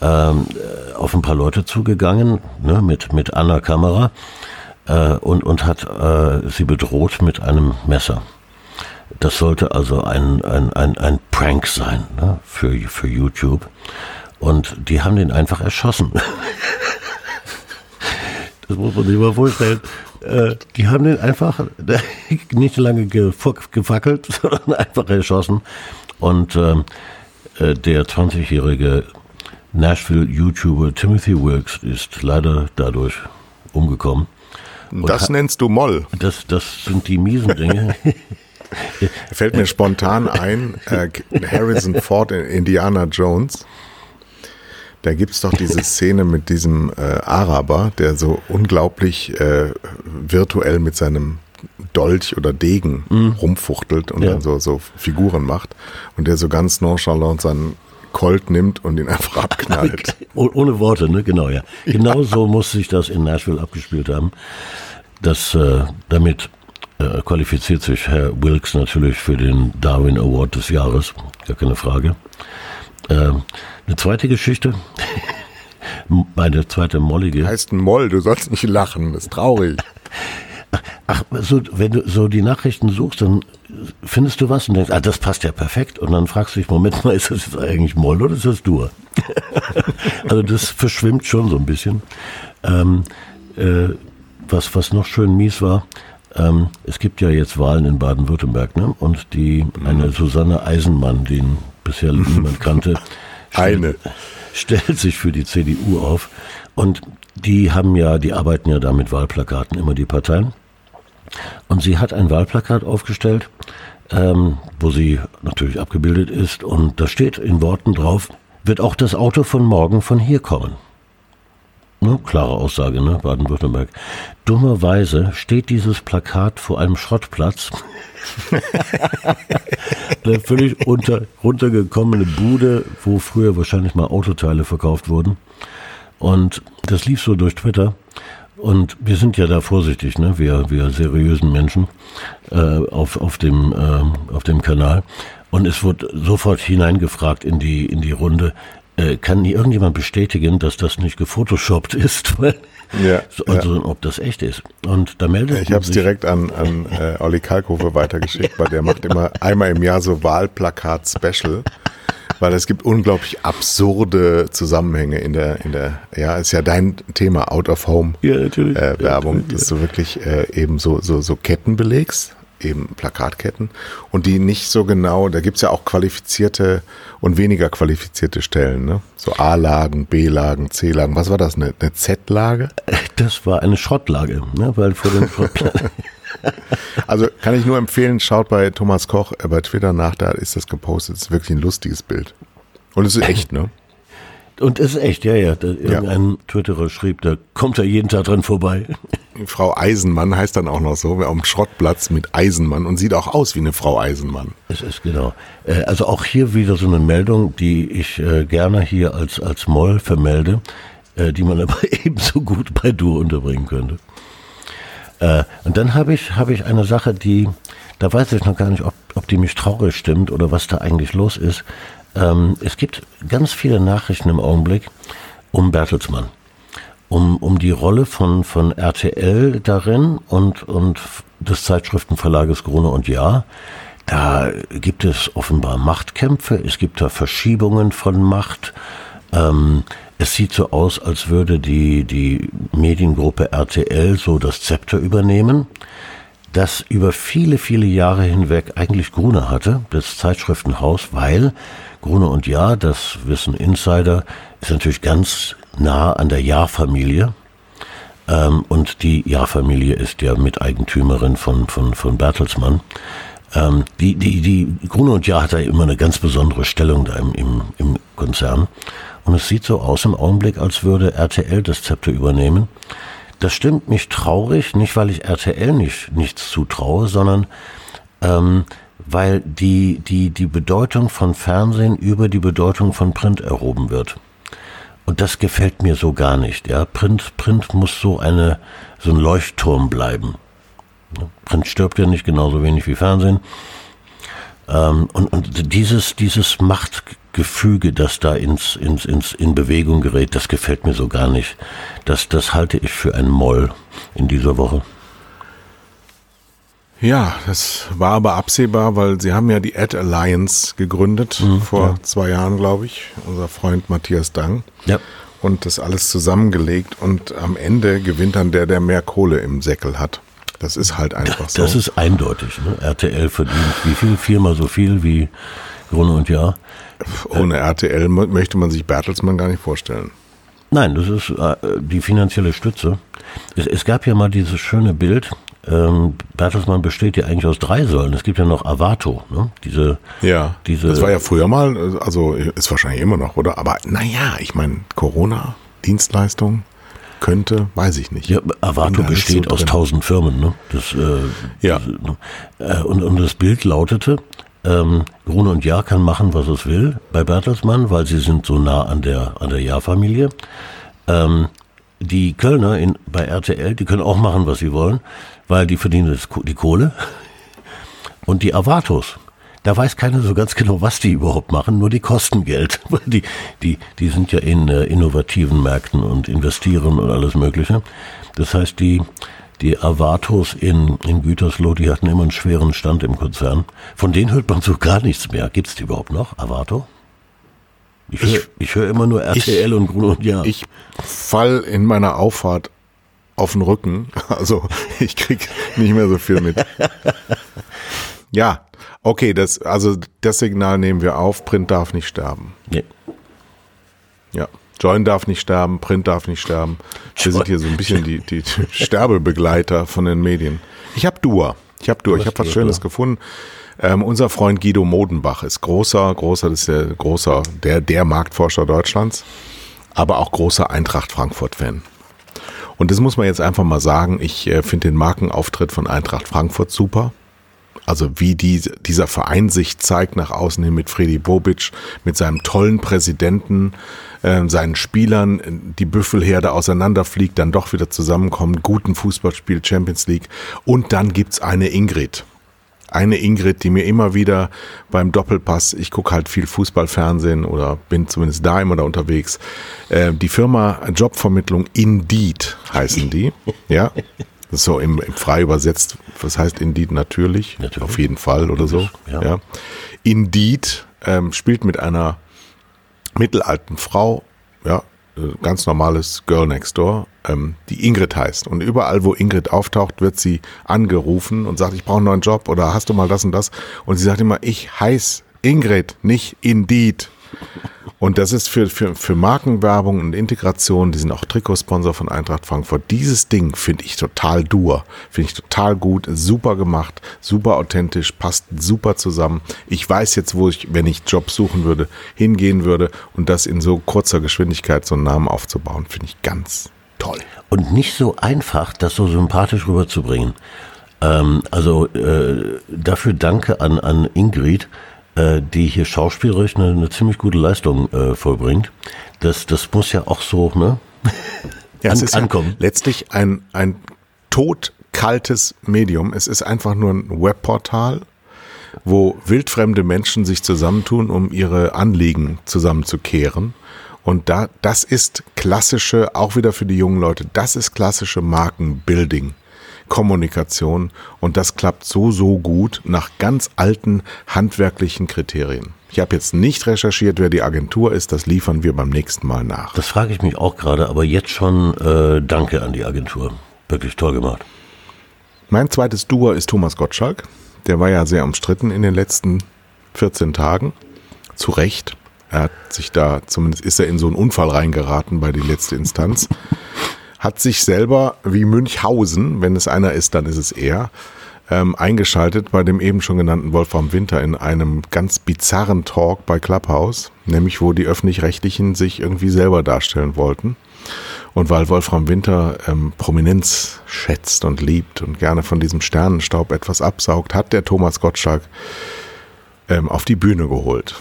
ähm, äh, auf ein paar Leute zugegangen, ne? mit, mit einer Kamera äh, und, und hat äh, sie bedroht mit einem Messer. Das sollte also ein, ein, ein, ein Prank sein ne? für, für YouTube. Und die haben den einfach erschossen. das muss man sich mal vorstellen. Äh, die haben den einfach nicht lange gefackelt, sondern einfach erschossen. Und ähm, äh, der 20-jährige Nashville-YouTuber Timothy Wilkes ist leider dadurch umgekommen. Und das nennst du Moll. Das, das sind die miesen Dinge. Fällt mir spontan ein, äh, Harrison Ford in Indiana Jones da gibt's doch diese Szene mit diesem äh, Araber, der so unglaublich äh, virtuell mit seinem Dolch oder Degen mhm. rumfuchtelt und ja. dann so, so Figuren macht und der so ganz nonchalant seinen Colt nimmt und ihn einfach abknallt. Oh, ohne Worte, ne? Genau, ja. Genau so muss sich das in Nashville abgespielt haben. Das, äh, damit äh, qualifiziert sich Herr Wilkes natürlich für den Darwin Award des Jahres, gar keine Frage. Ähm, eine zweite Geschichte. meine zweite Mollige. Heißt ein Moll, du sollst nicht lachen, das ist traurig. Ach, so, wenn du so die Nachrichten suchst, dann findest du was und denkst, ah, das passt ja perfekt. Und dann fragst du dich, Moment mal, ist das jetzt eigentlich Moll oder ist das Dur? also das verschwimmt schon so ein bisschen. Ähm, äh, was, was noch schön mies war, ähm, es gibt ja jetzt Wahlen in Baden-Württemberg, ne? Und die, eine Susanne Eisenmann, den bisher niemand kannte, eine. stellt sich für die CDU auf. Und die haben ja, die arbeiten ja da mit Wahlplakaten, immer die Parteien. Und sie hat ein Wahlplakat aufgestellt, ähm, wo sie natürlich abgebildet ist. Und da steht in Worten drauf, wird auch das Auto von morgen von hier kommen. Ne, klare Aussage, ne? Baden-Württemberg. Dummerweise steht dieses Plakat vor einem Schrottplatz. Eine völlig unter, runtergekommene Bude, wo früher wahrscheinlich mal Autoteile verkauft wurden. Und das lief so durch Twitter. Und wir sind ja da vorsichtig, ne? wir, wir seriösen Menschen äh, auf, auf, dem, äh, auf dem Kanal. Und es wurde sofort hineingefragt in die, in die Runde, äh, kann irgendjemand bestätigen, dass das nicht gefotoshoppt ist? ja, also ja. ob das echt ist. Und da meldet Ich habe es direkt an, an äh, Olli Kalkofe weitergeschickt, weil der macht immer einmal im Jahr so Wahlplakat-Special. Weil es gibt unglaublich absurde Zusammenhänge in der, in der, ja, ist ja dein Thema Out of Home ja, natürlich. Äh, Werbung, ja, dass du wirklich äh, eben so, so, so Ketten belegst eben Plakatketten und die nicht so genau, da gibt's ja auch qualifizierte und weniger qualifizierte Stellen, ne? So A-Lagen, B-Lagen, C-Lagen. Was war das? Eine, eine Z-Lage? Das war eine Schrottlage, ne? weil vor dem Also kann ich nur empfehlen, schaut bei Thomas Koch äh, bei Twitter nach, da ist das gepostet. Das ist wirklich ein lustiges Bild. Und es ist echt, ne? Und es ist echt, ja, ja. Irgendein ja. Twitterer schrieb, da kommt er jeden Tag dran vorbei. Frau Eisenmann heißt dann auch noch so, am Schrottplatz mit Eisenmann und sieht auch aus wie eine Frau Eisenmann. Es ist genau. Äh, also auch hier wieder so eine Meldung, die ich äh, gerne hier als, als Moll vermelde, äh, die man aber ebenso gut bei Du unterbringen könnte. Und dann habe ich, habe ich eine Sache, die, da weiß ich noch gar nicht, ob, ob die mich traurig stimmt oder was da eigentlich los ist. Ähm, es gibt ganz viele Nachrichten im Augenblick um Bertelsmann. Um, um die Rolle von, von RTL darin und, und des Zeitschriftenverlages Grune und Ja. Da gibt es offenbar Machtkämpfe, es gibt da Verschiebungen von Macht. Ähm, es sieht so aus, als würde die, die Mediengruppe RTL so das Zepter übernehmen das über viele, viele Jahre hinweg eigentlich Grune hatte, das Zeitschriftenhaus, weil Grune und Ja, das wissen Insider, ist natürlich ganz nah an der Ja-Familie. Ähm, und die Ja-Familie ist ja Miteigentümerin von, von, von Bertelsmann. Ähm, die, die, die Grune und Ja hat da immer eine ganz besondere Stellung da im, im, im Konzern. Und es sieht so aus im Augenblick, als würde RTL das Zepter übernehmen. Das stimmt mich traurig, nicht weil ich RTL nicht, nichts zutraue, sondern ähm, weil die, die, die Bedeutung von Fernsehen über die Bedeutung von Print erhoben wird. Und das gefällt mir so gar nicht. Ja, Print, Print muss so eine, so ein Leuchtturm bleiben. Print stirbt ja nicht genauso wenig wie Fernsehen. Ähm, und, und dieses, dieses Machtgefüge, das da ins, ins, ins, in Bewegung gerät, das gefällt mir so gar nicht. Das, das halte ich für ein Moll in dieser Woche. Ja, das war aber absehbar, weil sie haben ja die Ad Alliance gegründet, mhm, vor ja. zwei Jahren, glaube ich, unser Freund Matthias Dang. Ja. Und das alles zusammengelegt und am Ende gewinnt dann der, der mehr Kohle im Säckel hat. Das ist halt einfach so. Das ist eindeutig. Ne? RTL verdient wie viel? Viermal so viel wie Grune und Jahr. Ohne RTL möchte man sich Bertelsmann gar nicht vorstellen. Nein, das ist äh, die finanzielle Stütze. Es, es, gab ja mal dieses schöne Bild. Ähm, Bertelsmann besteht ja eigentlich aus drei Säulen. Es gibt ja noch Avato, ne? Diese, ja, diese. Das war ja früher mal, also ist wahrscheinlich immer noch, oder? Aber naja, ich meine, Corona, Dienstleistung könnte, weiß ich nicht. Ja, Avato besteht so aus tausend Firmen. Ne? Das, äh, ja. Ne? Äh, und, und das Bild lautete, ähm, Grune und Jahr kann machen, was es will bei Bertelsmann, weil sie sind so nah an der, an der Jahr-Familie. Ähm, die Kölner in, bei RTL, die können auch machen, was sie wollen, weil die verdienen das, die Kohle. Und die Avatos, da weiß keiner so ganz genau, was die überhaupt machen, nur die kosten Geld. Die, die, die sind ja in äh, innovativen Märkten und investieren und alles Mögliche. Das heißt, die, die Avatos in, in Gütersloh, die hatten immer einen schweren Stand im Konzern. Von denen hört man so gar nichts mehr. Gibt's die überhaupt noch, Avato? Ich, höre immer nur RTL ich, und Grun und Ja. Ich fall in meiner Auffahrt auf den Rücken. Also ich krieg nicht mehr so viel mit. Ja, okay, das, also das Signal nehmen wir auf. Print darf nicht sterben. Nee. Ja. Join darf nicht sterben, Print darf nicht sterben. Wir sind hier so ein bisschen die, die Sterbebegleiter von den Medien. Ich habe Dua. Ich habe Dua. Ich habe was Schönes ja. gefunden. Ähm, unser Freund Guido Modenbach ist großer, großer, das ist der großer, der, der Marktforscher Deutschlands, aber auch großer Eintracht Frankfurt-Fan. Und das muss man jetzt einfach mal sagen. Ich äh, finde den Markenauftritt von Eintracht Frankfurt super. Also wie die, dieser Verein sich zeigt nach außen hin mit Freddy Bobic, mit seinem tollen Präsidenten, äh, seinen Spielern, die Büffelherde auseinanderfliegt, dann doch wieder zusammenkommen, guten Fußballspiel, Champions League. Und dann gibt's eine Ingrid. Eine Ingrid, die mir immer wieder beim Doppelpass, ich gucke halt viel Fußballfernsehen oder bin zumindest da immer da unterwegs. Äh, die Firma Jobvermittlung Indeed heißen die. ja, so im, im frei übersetzt, was heißt Indeed natürlich? natürlich. Auf jeden Fall oder so. Ja. ja. Indeed ähm, spielt mit einer mittelalten Frau, ja, äh, ganz normales Girl Next Door, ähm, die Ingrid heißt. Und überall, wo Ingrid auftaucht, wird sie angerufen und sagt, ich brauche einen neuen Job oder hast du mal das und das? Und sie sagt immer, ich heiße Ingrid, nicht Indeed. Und das ist für, für, für Markenwerbung und Integration, die sind auch Trikotsponsor von Eintracht Frankfurt. Dieses Ding finde ich total dur, finde ich total gut, super gemacht, super authentisch, passt super zusammen. Ich weiß jetzt, wo ich, wenn ich Jobs suchen würde, hingehen würde und das in so kurzer Geschwindigkeit so einen Namen aufzubauen, finde ich ganz toll. Und nicht so einfach, das so sympathisch rüberzubringen. Ähm, also äh, dafür danke an, an Ingrid äh, die hier schauspielerisch eine, eine ziemlich gute Leistung äh, vollbringt. Das, das muss ja auch so ne? ja, An, es ist ankommen. Ja letztlich ein, ein todkaltes Medium. Es ist einfach nur ein Webportal, wo wildfremde Menschen sich zusammentun, um ihre Anliegen zusammenzukehren. Und da, das ist klassische, auch wieder für die jungen Leute, das ist klassische Markenbuilding. Kommunikation und das klappt so, so gut nach ganz alten handwerklichen Kriterien. Ich habe jetzt nicht recherchiert, wer die Agentur ist, das liefern wir beim nächsten Mal nach. Das frage ich mich auch gerade, aber jetzt schon äh, danke an die Agentur. Wirklich toll gemacht. Mein zweites Duo ist Thomas Gottschalk. Der war ja sehr umstritten in den letzten 14 Tagen. Zu Recht. Er hat sich da, zumindest ist er in so einen Unfall reingeraten bei die letzte Instanz hat sich selber wie Münchhausen, wenn es einer ist, dann ist es er, ähm, eingeschaltet bei dem eben schon genannten Wolfram Winter in einem ganz bizarren Talk bei Clubhouse, nämlich wo die öffentlich-rechtlichen sich irgendwie selber darstellen wollten. Und weil Wolfram Winter ähm, Prominenz schätzt und liebt und gerne von diesem Sternenstaub etwas absaugt, hat der Thomas Gottschalk ähm, auf die Bühne geholt.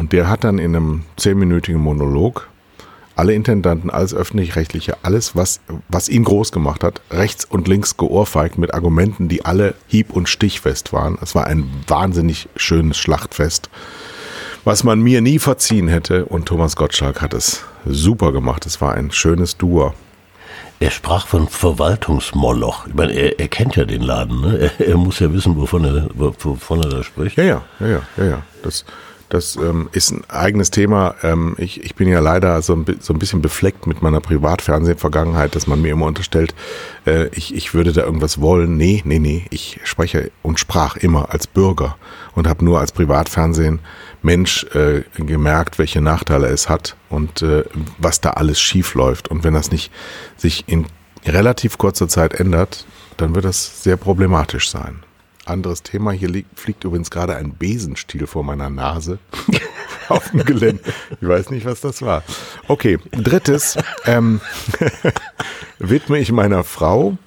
Und der hat dann in einem zehnminütigen Monolog alle Intendanten, alles öffentlich-rechtliche, alles, was, was ihn groß gemacht hat, rechts und links geohrfeigt mit Argumenten, die alle hieb- und stichfest waren. Es war ein wahnsinnig schönes Schlachtfest, was man mir nie verziehen hätte. Und Thomas Gottschalk hat es super gemacht. Es war ein schönes Duo. Er sprach von Verwaltungsmoloch. Ich meine, er, er kennt ja den Laden. Ne? Er, er, muss ja wissen, wovon er, wovon er da spricht. Ja, ja, ja, ja, ja. ja. Das, das ähm, ist ein eigenes Thema. Ähm, ich, ich bin ja leider so ein, so ein bisschen befleckt mit meiner Privatfernsehen-Vergangenheit, dass man mir immer unterstellt, äh, ich, ich würde da irgendwas wollen. Nee, nee, nee. Ich spreche und sprach immer als Bürger und habe nur als Privatfernsehen Mensch äh, gemerkt, welche Nachteile es hat und äh, was da alles schief läuft. Und wenn das nicht sich in relativ kurzer Zeit ändert, dann wird das sehr problematisch sein. Anderes Thema. Hier liegt, fliegt übrigens gerade ein Besenstiel vor meiner Nase auf dem Gelände. Ich weiß nicht, was das war. Okay, drittes ähm, widme ich meiner Frau.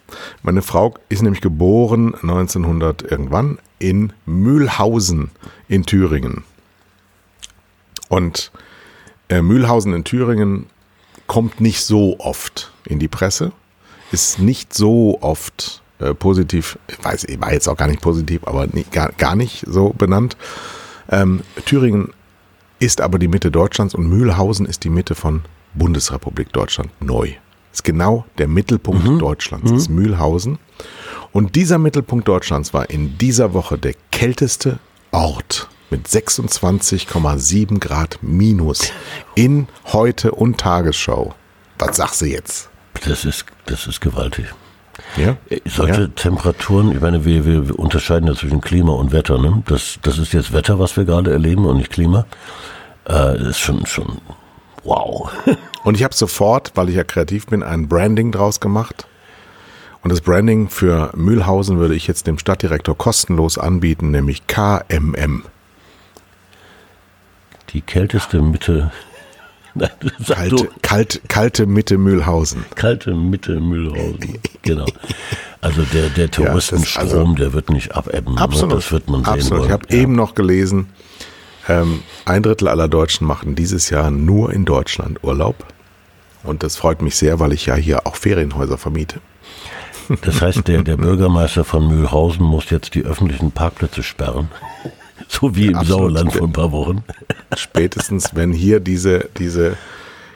Meine Frau ist nämlich geboren 1900 irgendwann in Mühlhausen in Thüringen. Und äh, Mühlhausen in Thüringen kommt nicht so oft in die Presse, ist nicht so oft äh, positiv, ich weiß, war jetzt auch gar nicht positiv, aber nicht, gar, gar nicht so benannt. Ähm, Thüringen ist aber die Mitte Deutschlands und Mühlhausen ist die Mitte von Bundesrepublik Deutschland neu. Ist genau der Mittelpunkt mhm. Deutschlands, mhm. ist Mühlhausen. Und dieser Mittelpunkt Deutschlands war in dieser Woche der kälteste Ort mit 26,7 Grad minus in heute und Tagesschau. Was sagst du jetzt? Das ist, das ist gewaltig. Ja? Solche ja. Temperaturen, ich meine, wir, wir unterscheiden ja zwischen Klima und Wetter. Ne? Das, das ist jetzt Wetter, was wir gerade erleben und nicht Klima. Äh, das ist schon, schon wow. und ich habe sofort, weil ich ja kreativ bin, ein Branding draus gemacht. Und das Branding für Mühlhausen würde ich jetzt dem Stadtdirektor kostenlos anbieten, nämlich KMM. Die kälteste Mitte Nein, kalte, kalt, kalte Mitte Mühlhausen. Kalte Mitte Mühlhausen, genau. Also der, der Touristenstrom, ja, also, der wird nicht abebben. Ne? Absolut. Das wird man sehen absolut. Wollen. Ich habe ja. eben noch gelesen, ähm, ein Drittel aller Deutschen machen dieses Jahr nur in Deutschland Urlaub. Und das freut mich sehr, weil ich ja hier auch Ferienhäuser vermiete. Das heißt, der, der Bürgermeister von Mühlhausen muss jetzt die öffentlichen Parkplätze sperren. So wie im Absolut. Sauerland vor ein paar Wochen. Spätestens, wenn hier diese, diese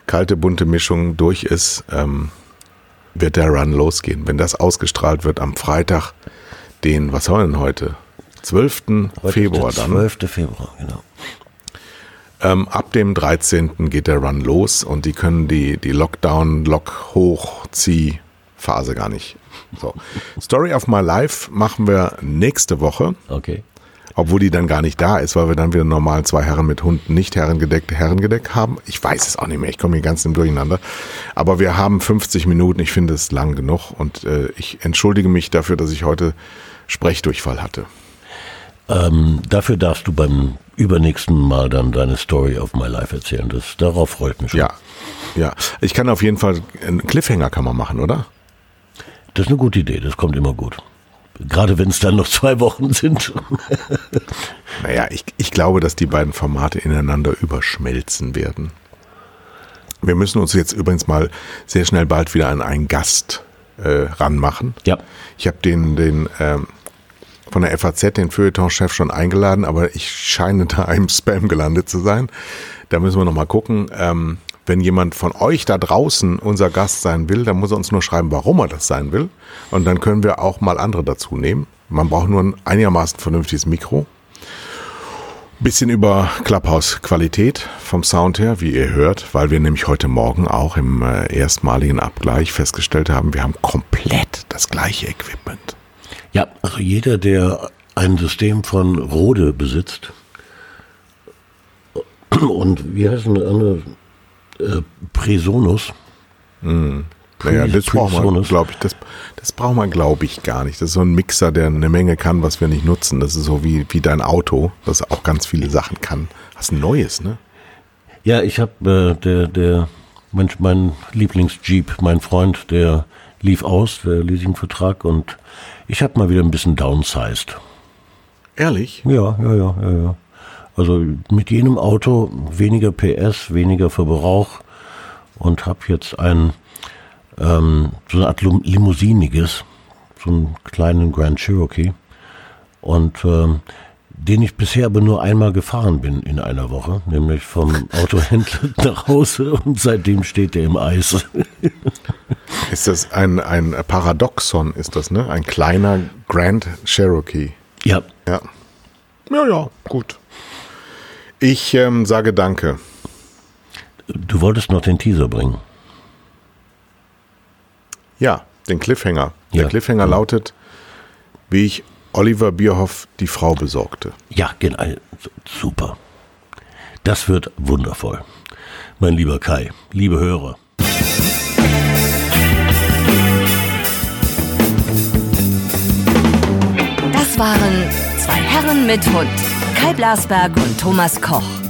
kalte, bunte Mischung durch ist, ähm, wird der Run losgehen. Wenn das ausgestrahlt wird am Freitag, den, was haben wir denn heute? 12. Heute Februar dann. 12. Februar, genau. Ähm, ab dem 13. geht der Run los und die können die, die Lockdown, Lock hoch, Zieh Phase gar nicht. So. Story of My Life machen wir nächste Woche. Okay obwohl die dann gar nicht da ist, weil wir dann wieder normal zwei Herren mit Hunden nicht herrengedeckt, herrengedeckt haben. Ich weiß es auch nicht mehr, ich komme hier ganz im Durcheinander. Aber wir haben 50 Minuten, ich finde es lang genug und äh, ich entschuldige mich dafür, dass ich heute Sprechdurchfall hatte. Ähm, dafür darfst du beim übernächsten Mal dann deine Story of my life erzählen. Das, darauf freut mich schon. Ja, ja. Ich kann auf jeden Fall, einen Cliffhanger kann man machen, oder? Das ist eine gute Idee, das kommt immer gut. Gerade wenn es dann noch zwei Wochen sind. naja, ich, ich glaube, dass die beiden Formate ineinander überschmelzen werden. Wir müssen uns jetzt übrigens mal sehr schnell bald wieder an einen Gast äh, ranmachen. Ja. Ich habe den, den ähm, von der FAZ, den Feuilleton-Chef, schon eingeladen, aber ich scheine da im Spam gelandet zu sein. Da müssen wir nochmal gucken. Ähm, wenn jemand von euch da draußen unser Gast sein will, dann muss er uns nur schreiben, warum er das sein will. Und dann können wir auch mal andere dazu nehmen. Man braucht nur ein einigermaßen vernünftiges Mikro. Bisschen über Clubhouse-Qualität vom Sound her, wie ihr hört, weil wir nämlich heute Morgen auch im äh, erstmaligen Abgleich festgestellt haben, wir haben komplett das gleiche Equipment. Ja, also jeder, der ein System von Rode besitzt und wie heißt eine andere äh, Presonus. Mhm. Naja, das braucht man, glaube ich, das, das braucht man, glaube ich, gar nicht. Das ist so ein Mixer, der eine Menge kann, was wir nicht nutzen. Das ist so wie, wie dein Auto, das auch ganz viele Sachen kann. Was ein neues, ne? Ja, ich habe äh, der, der, mein, mein Lieblings-Jeep, mein Freund, der lief aus, der Leasingvertrag, und ich habe mal wieder ein bisschen downsized. Ehrlich? Ja, ja, ja, ja, ja. Also mit jenem Auto weniger PS, weniger Verbrauch und habe jetzt ein ähm, so eine Art Limousiniges, so einen kleinen Grand Cherokee und ähm, den ich bisher aber nur einmal gefahren bin in einer Woche, nämlich vom Autohändler nach Hause und seitdem steht er im Eis. Ist das ein, ein Paradoxon, ist das, ne? Ein kleiner Grand Cherokee. Ja. Ja. Ja, ja, gut. Ich ähm, sage Danke. Du wolltest noch den Teaser bringen. Ja, den Cliffhanger. Der ja. Cliffhanger ja. lautet, wie ich Oliver Bierhoff die Frau besorgte. Ja, genau. Super. Das wird wundervoll. Mein lieber Kai, liebe Hörer. Das waren zwei Herren mit Hund. Kai Blasberg und Thomas Koch.